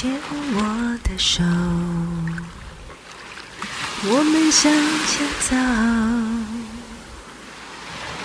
牵我的手，我们向前走。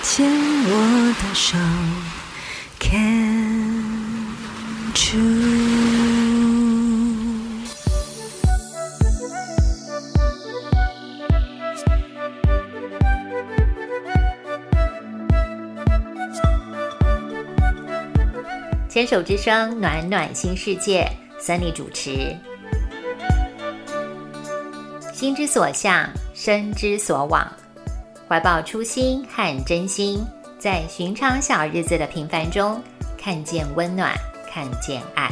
牵我的手，Can true。牵手之声，暖暖新世界，Sunny 主持。心之所向，身之所往，怀抱初心和真心，在寻常小日子的平凡中，看见温暖，看见爱。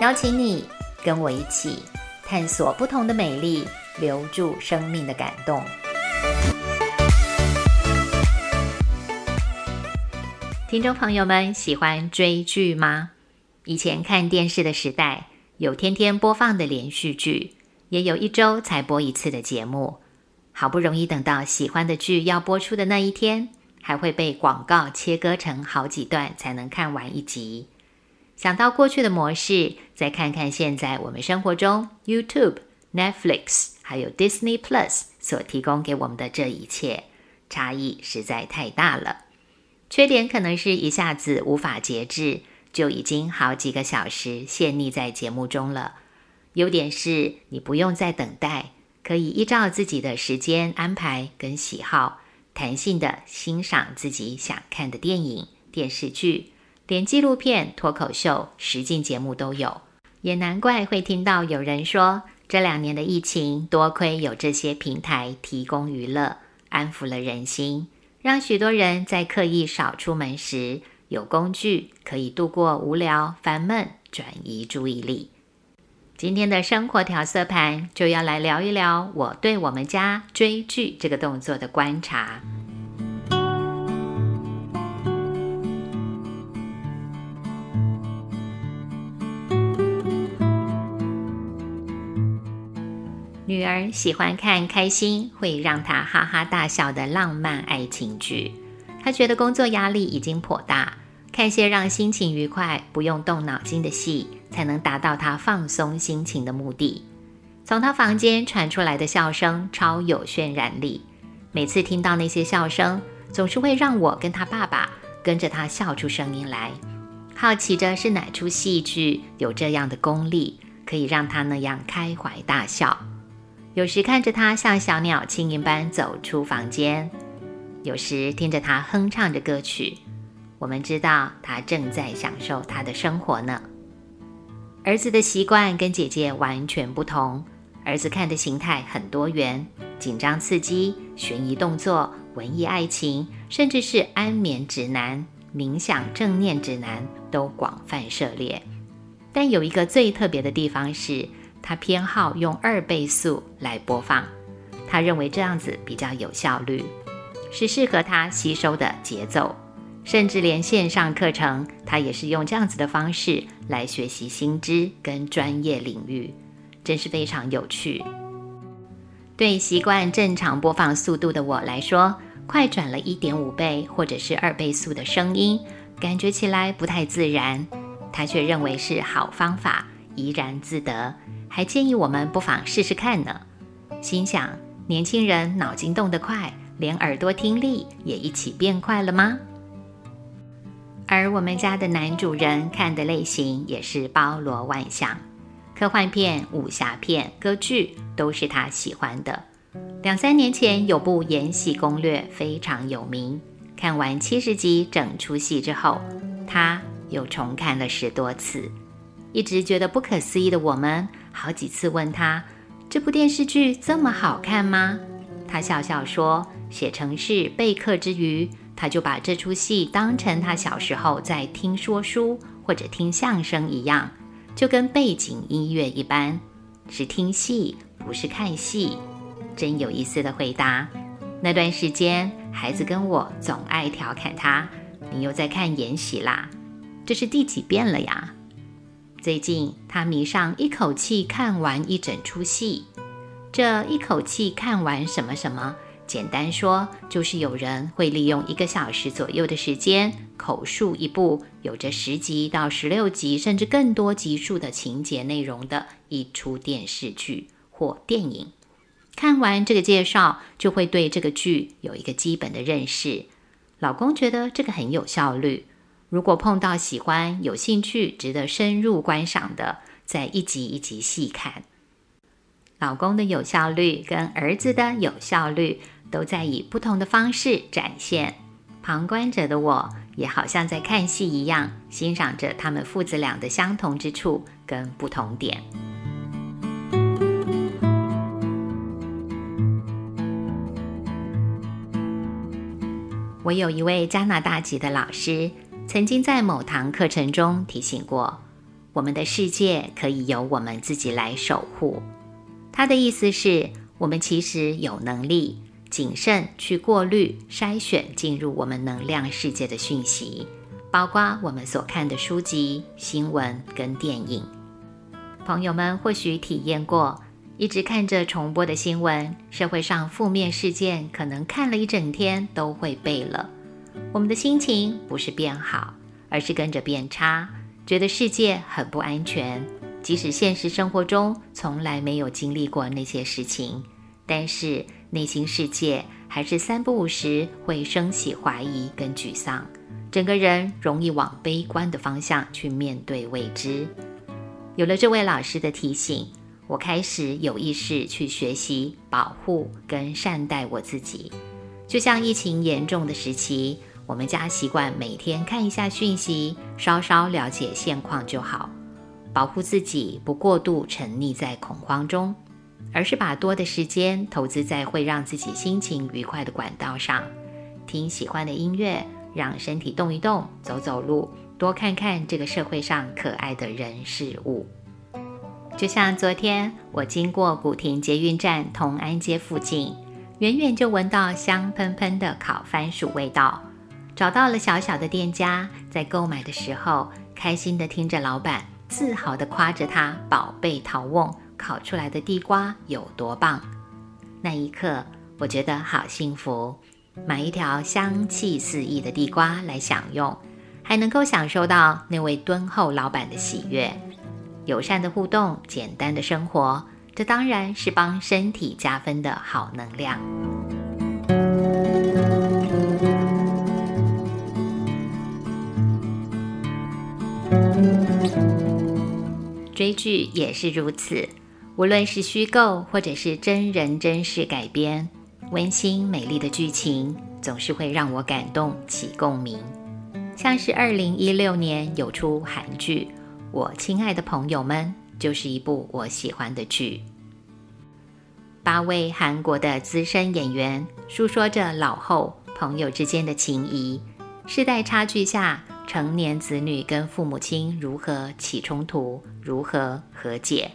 邀请你跟我一起探索不同的美丽，留住生命的感动。听众朋友们喜欢追剧吗？以前看电视的时代，有天天播放的连续剧，也有一周才播一次的节目。好不容易等到喜欢的剧要播出的那一天，还会被广告切割成好几段才能看完一集。想到过去的模式，再看看现在我们生活中 YouTube、Netflix 还有 Disney Plus 所提供给我们的这一切，差异实在太大了。缺点可能是一下子无法节制，就已经好几个小时陷溺在节目中了。优点是你不用再等待，可以依照自己的时间安排跟喜好，弹性的欣赏自己想看的电影、电视剧，连纪录片、脱口秀、实境节目都有。也难怪会听到有人说，这两年的疫情，多亏有这些平台提供娱乐，安抚了人心。让许多人在刻意少出门时，有工具可以度过无聊、烦闷，转移注意力。今天的生活调色盘就要来聊一聊我对我们家追剧这个动作的观察。女儿喜欢看开心会让她哈哈大笑的浪漫爱情剧，她觉得工作压力已经颇大，看些让心情愉快、不用动脑筋的戏，才能达到他放松心情的目的。从他房间传出来的笑声超有渲染力，每次听到那些笑声，总是会让我跟他爸爸跟着他笑出声音来，好奇着是哪出戏剧有这样的功力，可以让他那样开怀大笑。有时看着他像小鸟轻盈般走出房间，有时听着他哼唱着歌曲，我们知道他正在享受他的生活呢。儿子的习惯跟姐姐完全不同，儿子看的形态很多元，紧张刺激、悬疑动作、文艺爱情，甚至是安眠指南、冥想正念指南都广泛涉猎。但有一个最特别的地方是。他偏好用二倍速来播放，他认为这样子比较有效率，是适合他吸收的节奏。甚至连线上课程，他也是用这样子的方式来学习新知跟专业领域，真是非常有趣。对习惯正常播放速度的我来说，快转了一点五倍或者是二倍速的声音，感觉起来不太自然。他却认为是好方法，怡然自得。还建议我们不妨试试看呢。心想，年轻人脑筋动得快，连耳朵听力也一起变快了吗？而我们家的男主人看的类型也是包罗万象，科幻片、武侠片、歌剧都是他喜欢的。两三年前有部《延禧攻略》非常有名，看完七十集整出戏之后，他又重看了十多次。一直觉得不可思议的我们，好几次问他：“这部电视剧这么好看吗？”他笑笑说：“写成是备课之余，他就把这出戏当成他小时候在听说书或者听相声一样，就跟背景音乐一般，是听戏不是看戏。”真有意思的回答。那段时间，孩子跟我总爱调侃他：“你又在看《延禧》啦？这是第几遍了呀？”最近，他迷上一口气看完一整出戏。这一口气看完什么什么，简单说，就是有人会利用一个小时左右的时间，口述一部有着十集到十六集甚至更多集数的情节内容的一出电视剧或电影。看完这个介绍，就会对这个剧有一个基本的认识。老公觉得这个很有效率。如果碰到喜欢、有兴趣、值得深入观赏的，再一集一集细看。老公的有效率跟儿子的有效率。都在以不同的方式展现。旁观者的我也好像在看戏一样，欣赏着他们父子俩的相同之处跟不同点。我有一位加拿大籍的老师，曾经在某堂课程中提醒过：我们的世界可以由我们自己来守护。他的意思是我们其实有能力。谨慎去过滤、筛选进入我们能量世界的讯息，包括我们所看的书籍、新闻跟电影。朋友们或许体验过，一直看着重播的新闻，社会上负面事件，可能看了一整天都会背了。我们的心情不是变好，而是跟着变差，觉得世界很不安全。即使现实生活中从来没有经历过那些事情，但是。内心世界还是三不五时会升起怀疑跟沮丧，整个人容易往悲观的方向去面对未知。有了这位老师的提醒，我开始有意识去学习保护跟善待我自己。就像疫情严重的时期，我们家习惯每天看一下讯息，稍稍了解现况就好，保护自己不过度沉溺在恐慌中。而是把多的时间投资在会让自己心情愉快的管道上，听喜欢的音乐，让身体动一动，走走路，多看看这个社会上可爱的人事物。就像昨天我经过古亭捷运站同安街附近，远远就闻到香喷喷的烤番薯味道，找到了小小的店家，在购买的时候，开心的听着老板自豪的夸着他宝贝陶瓮。烤出来的地瓜有多棒？那一刻，我觉得好幸福。买一条香气四溢的地瓜来享用，还能够享受到那位敦厚老板的喜悦。友善的互动，简单的生活，这当然是帮身体加分的好能量。追剧也是如此。无论是虚构或者是真人真事改编，温馨美丽的剧情总是会让我感动起共鸣。像是二零一六年有出韩剧《我亲爱的朋友们》，就是一部我喜欢的剧。八位韩国的资深演员诉说着老后朋友之间的情谊，世代差距下成年子女跟父母亲如何起冲突，如何和解。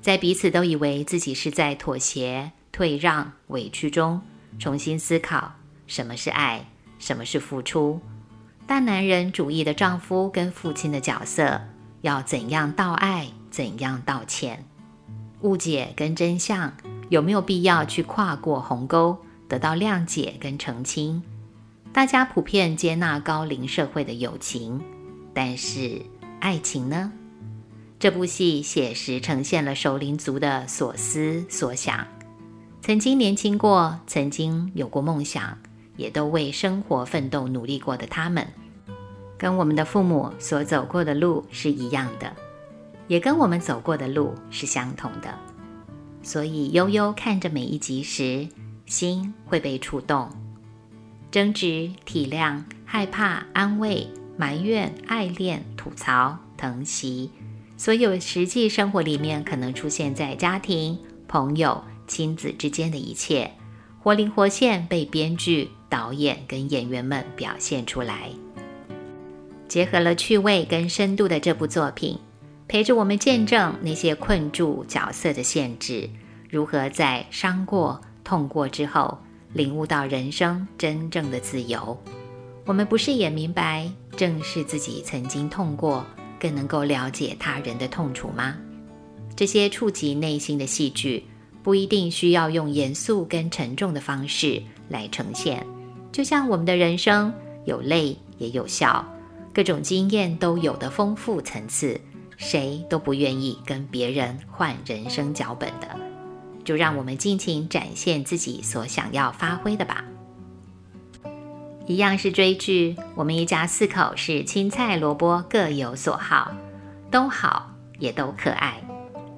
在彼此都以为自己是在妥协、退让、委屈中，重新思考什么是爱，什么是付出。大男人主义的丈夫跟父亲的角色，要怎样道爱，怎样道歉？误解跟真相有没有必要去跨过鸿沟，得到谅解跟澄清？大家普遍接纳高龄社会的友情，但是爱情呢？这部戏写实呈现了首领族的所思所想，曾经年轻过，曾经有过梦想，也都为生活奋斗努力过的他们，跟我们的父母所走过的路是一样的，也跟我们走过的路是相同的。所以悠悠看着每一集时，心会被触动，争执、体谅、害怕、安慰、埋怨、爱恋、吐槽、疼惜。所有实际生活里面可能出现在家庭、朋友、亲子之间的一切，活灵活现被编剧、导演跟演员们表现出来。结合了趣味跟深度的这部作品，陪着我们见证那些困住角色的限制，如何在伤过、痛过之后，领悟到人生真正的自由。我们不是也明白，正是自己曾经痛过。更能够了解他人的痛楚吗？这些触及内心的戏剧，不一定需要用严肃跟沉重的方式来呈现。就像我们的人生有泪也有笑，各种经验都有的丰富层次，谁都不愿意跟别人换人生脚本的。就让我们尽情展现自己所想要发挥的吧。一样是追剧，我们一家四口是青菜萝卜各有所好，都好也都可爱。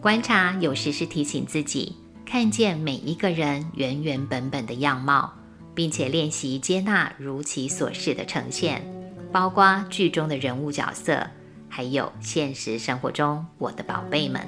观察有时是提醒自己，看见每一个人原原本本的样貌，并且练习接纳如其所示的呈现，包括剧中的人物角色，还有现实生活中我的宝贝们。